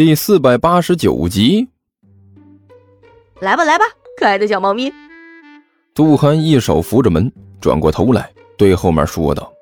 第四百八十九集，来吧来吧，可爱的小猫咪。杜涵一手扶着门，转过头来对后面说道：“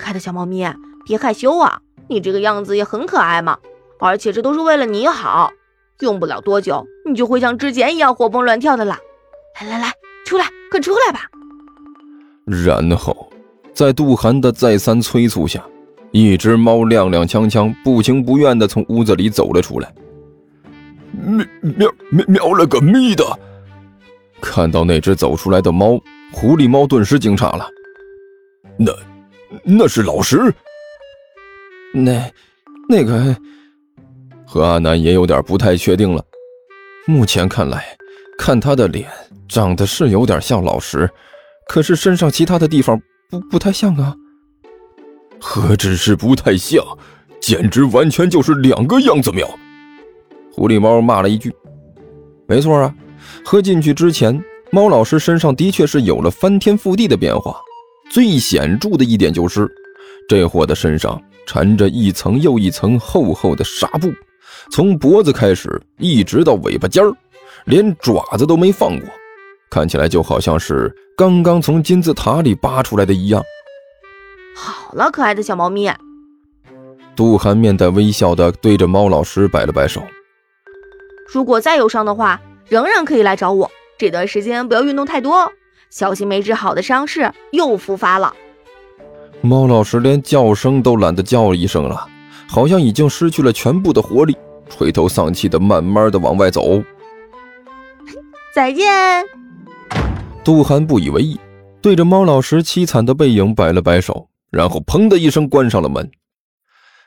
可爱的小猫咪，别害羞啊，你这个样子也很可爱嘛。而且这都是为了你好，用不了多久，你就会像之前一样活蹦乱跳的啦。来来来，出来，快出来吧。”然后，在杜涵的再三催促下。一只猫踉踉跄跄、不情不愿地从屋子里走了出来。喵喵喵喵了个咪的！看到那只走出来的猫，狐狸猫顿时惊诧了。那，那是老石。那，那个，何阿南也有点不太确定了。目前看来，看他的脸长得是有点像老石，可是身上其他的地方不不太像啊。何止是不太像，简直完全就是两个样子喵！狐狸猫骂了一句：“没错啊，喝进去之前，猫老师身上的确是有了翻天覆地的变化。最显著的一点就是，这货的身上缠着一层又一层厚厚的纱布，从脖子开始一直到尾巴尖儿，连爪子都没放过，看起来就好像是刚刚从金字塔里扒出来的一样。”好了，可爱的小猫咪。杜涵面带微笑的对着猫老师摆了摆手。如果再有伤的话，仍然可以来找我。这段时间不要运动太多，小心没治好的伤势又复发了。猫老师连叫声都懒得叫一声了，好像已经失去了全部的活力，垂头丧气的慢慢的往外走。再见。杜涵不以为意，对着猫老师凄惨的背影摆了摆手。然后砰的一声关上了门。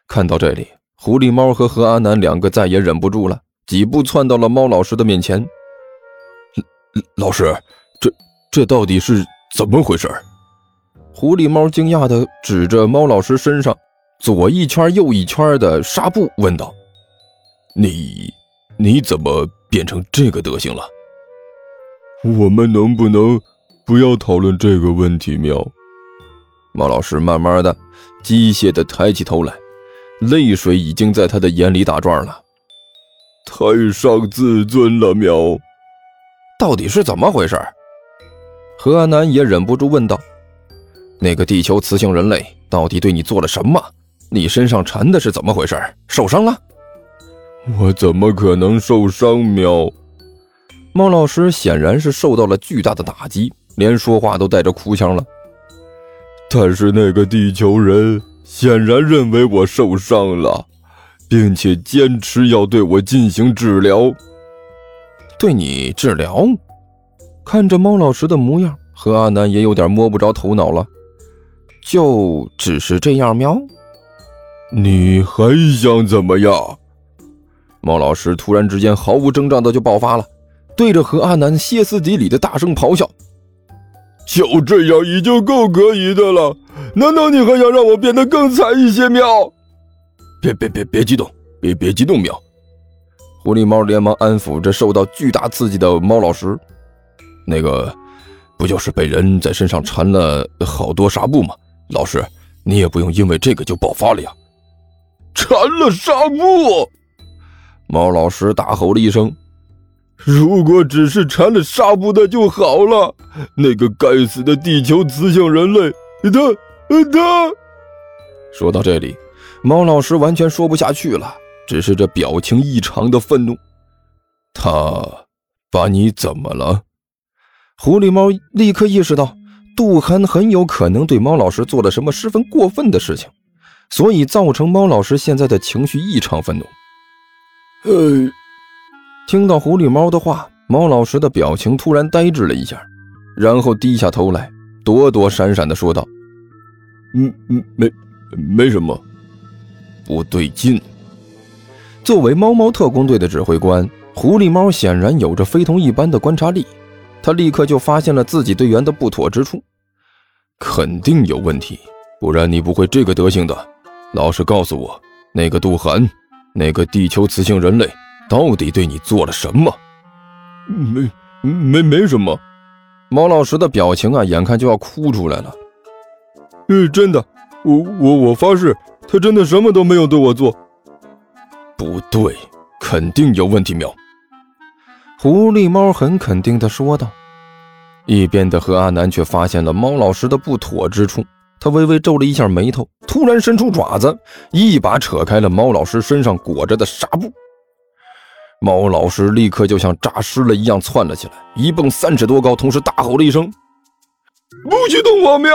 看到这里，狐狸猫和何阿南两个再也忍不住了，几步窜到了猫老师的面前。老师，这这到底是怎么回事？狐狸猫惊讶的指着猫老师身上左一圈右一圈的纱布问道：“你你怎么变成这个德行了？”我们能不能不要讨论这个问题，喵？猫老师慢慢的、机械的抬起头来，泪水已经在他的眼里打转了。太伤自尊了，喵！到底是怎么回事？何安南也忍不住问道：“那个地球雌性人类到底对你做了什么？你身上缠的是怎么回事？受伤了？”我怎么可能受伤，喵？猫老师显然是受到了巨大的打击，连说话都带着哭腔了。但是那个地球人显然认为我受伤了，并且坚持要对我进行治疗。对你治疗？看着猫老师的模样，何阿南也有点摸不着头脑了。就只是这样喵？你还想怎么样？猫老师突然之间毫无征兆的就爆发了，对着何阿南歇斯底里的大声咆哮。就这样已经够可以的了，难道你还想让我变得更惨一些？喵！别别别别激动，别别激动，喵！狐狸猫连忙安抚着受到巨大刺激的猫老师。那个，不就是被人在身上缠了好多纱布吗？老师，你也不用因为这个就爆发了呀！缠了纱布！猫老师大吼了一声。如果只是缠了纱布的就好了，那个该死的地球雌性人类，他他……说到这里，猫老师完全说不下去了，只是这表情异常的愤怒。他把你怎么了？狐狸猫立刻意识到杜涵很有可能对猫老师做了什么十分过分的事情，所以造成猫老师现在的情绪异常愤怒。呃。听到狐狸猫的话，猫老师的表情突然呆滞了一下，然后低下头来，躲躲闪闪的说道：“嗯嗯，没，没什么，不对劲。”作为猫猫特工队的指挥官，狐狸猫显然有着非同一般的观察力，他立刻就发现了自己队员的不妥之处，肯定有问题，不然你不会这个德行的。老实告诉我，那个杜涵，那个地球雌性人类。到底对你做了什么？没没没什么。猫老师的表情啊，眼看就要哭出来了。嗯，真的，我我我发誓，他真的什么都没有对我做。不对，肯定有问题。喵。狐狸猫很肯定的说道。一边的何阿南却发现了猫老师的不妥之处，他微微皱了一下眉头，突然伸出爪子，一把扯开了猫老师身上裹着的纱布。猫老师立刻就像诈尸了一样窜了起来，一蹦三尺多高，同时大吼了一声：“不许动我喵！”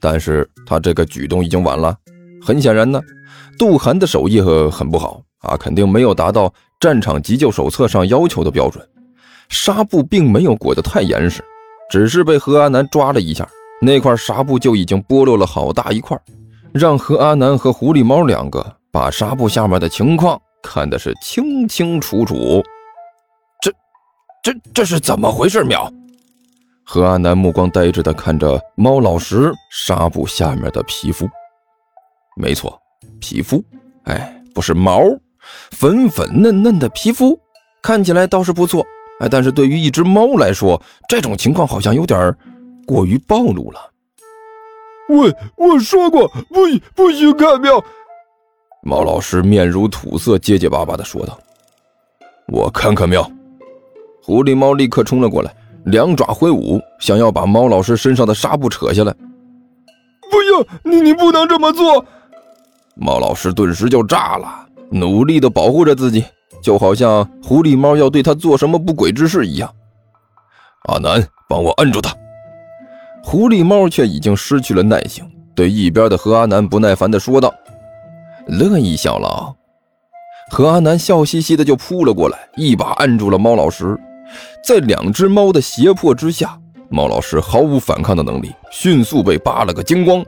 但是他这个举动已经晚了。很显然呢，杜涵的手艺很不好啊，肯定没有达到战场急救手册上要求的标准。纱布并没有裹得太严实，只是被何阿南抓了一下，那块纱布就已经剥落了好大一块，让何阿南和狐狸猫两个把纱布下面的情况看的是清清楚楚。这、这、这是怎么回事？喵！何阿南目光呆滞地看着猫老师纱布下面的皮肤。没错，皮肤，哎，不是毛，粉粉嫩嫩的皮肤，看起来倒是不错。哎，但是对于一只猫来说，这种情况好像有点过于暴露了。我我说过不不许看喵。猫老师面如土色，结结巴巴的说道：“我看看喵。”狐狸猫立刻冲了过来，两爪挥舞，想要把猫老师身上的纱布扯下来。不行，你你不能这么做！猫老师顿时就炸了，努力的保护着自己。就好像狐狸猫要对他做什么不轨之事一样。阿南，帮我按住他。狐狸猫却已经失去了耐性，对一边的何阿南不耐烦地说道：“乐意小了。”何阿南笑嘻嘻的就扑了过来，一把按住了猫老师。在两只猫的胁迫之下，猫老师毫无反抗的能力，迅速被扒了个精光。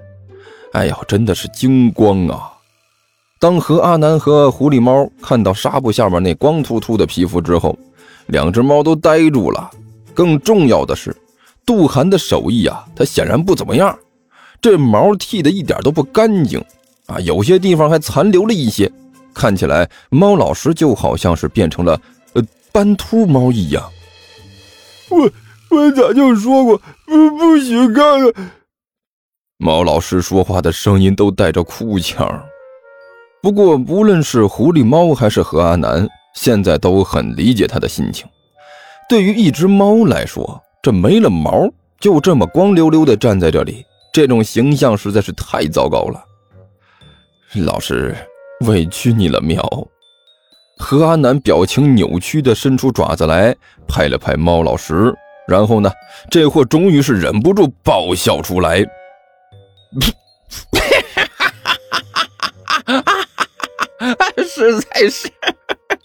哎呀，真的是精光啊！当何阿南和狐狸猫看到纱布下面那光秃秃的皮肤之后，两只猫都呆住了。更重要的是，杜涵的手艺啊，他显然不怎么样。这毛剃的一点都不干净啊，有些地方还残留了一些，看起来猫老师就好像是变成了呃斑秃猫一样。我我早就说过不不许看了。猫老师说话的声音都带着哭腔。不过，无论是狐狸猫还是何阿南，现在都很理解他的心情。对于一只猫来说，这没了毛，就这么光溜溜的站在这里，这种形象实在是太糟糕了。老师，委屈你了，喵。何阿南表情扭曲的伸出爪子来，拍了拍猫老师，然后呢，这货终于是忍不住爆笑出来。哈哈哈实在是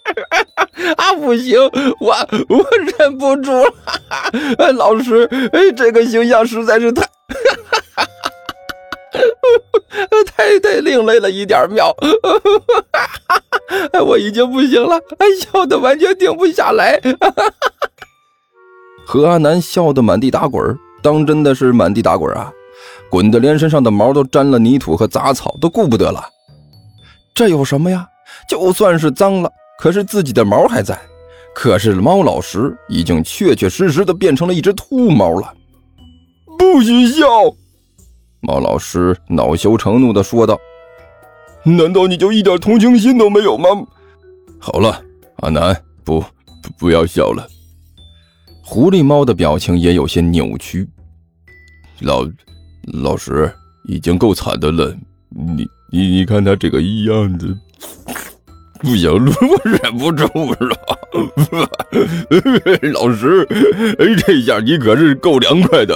啊，不行，我我忍不住了。老师，这个形象实在是太 太太另类了一点喵。我已经不行了，笑的完全停不下来。何阿南笑得满地打滚，当真的是满地打滚啊，滚得连身上的毛都沾了泥土和杂草，都顾不得了。这有什么呀？就算是脏了，可是自己的毛还在。可是猫老师已经确确实实的变成了一只秃猫了。不许笑！猫老师恼羞成怒的说道：“难道你就一点同情心都没有吗？”好了，阿南，不不不要笑了。狐狸猫的表情也有些扭曲。老老师已经够惨的了，你你你看他这个样子。不行了，我忍不住了。老师，这下你可是够凉快的。